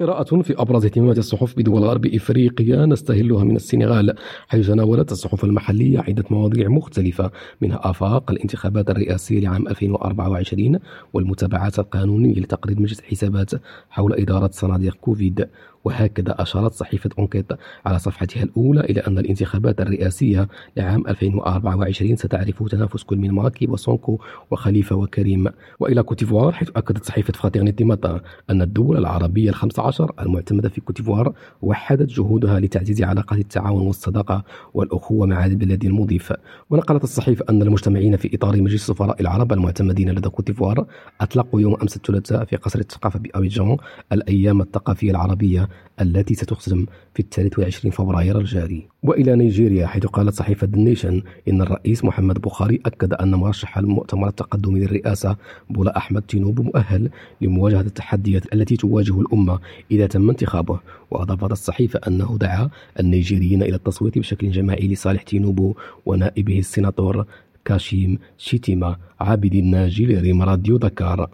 قراءة في أبرز اهتمامات الصحف بدول غرب إفريقيا نستهلها من السنغال حيث تناولت الصحف المحلية عدة مواضيع مختلفة منها آفاق الانتخابات الرئاسية لعام 2024 والمتابعات القانونية لتقرير مجلس الحسابات حول إدارة صناديق كوفيد. وهكذا أشارت صحيفة أونكيت على صفحتها الأولى إلى أن الانتخابات الرئاسية لعام 2024 ستعرف تنافس كل من ماكي وسونكو وخليفة وكريم. وإلى كوتيفوار حيث أكدت صحيفة Fraternité Matin أن الدول العربية الخمس عشر المعتمدة في كوتيفوار وحدت جهودها لتعزيز علاقات التعاون والصداقة والأخوة مع البلاد المضيف ونقلت الصحيفة أن المجتمعين في إطار مجلس السفراء العرب المعتمدين لدى كوتيفوار أطلقوا يوم أمس الثلاثاء في قصر الثقافة بأبيجان الأيام الثقافية العربية التي ستختم في الثالث والعشرين فبراير الجاري. وإلى نيجيريا حيث قالت صحيفة ال Nation إن الرئيس محمد بخاري أكد أن مرشح المؤتمر التقدمي للرئاسة بولا أحمد تينوبو مؤهل لمواجهة التحديات التي تواجه الأمة إذا تم انتخابه. وأضافت الصحيفة أنه دعا النيجيريين إلى التصويت بشكل جماعي لصالح تينوبو ونائبه السيناتور كاشيم شيتيما عابد الناجي لريم راديو دكار.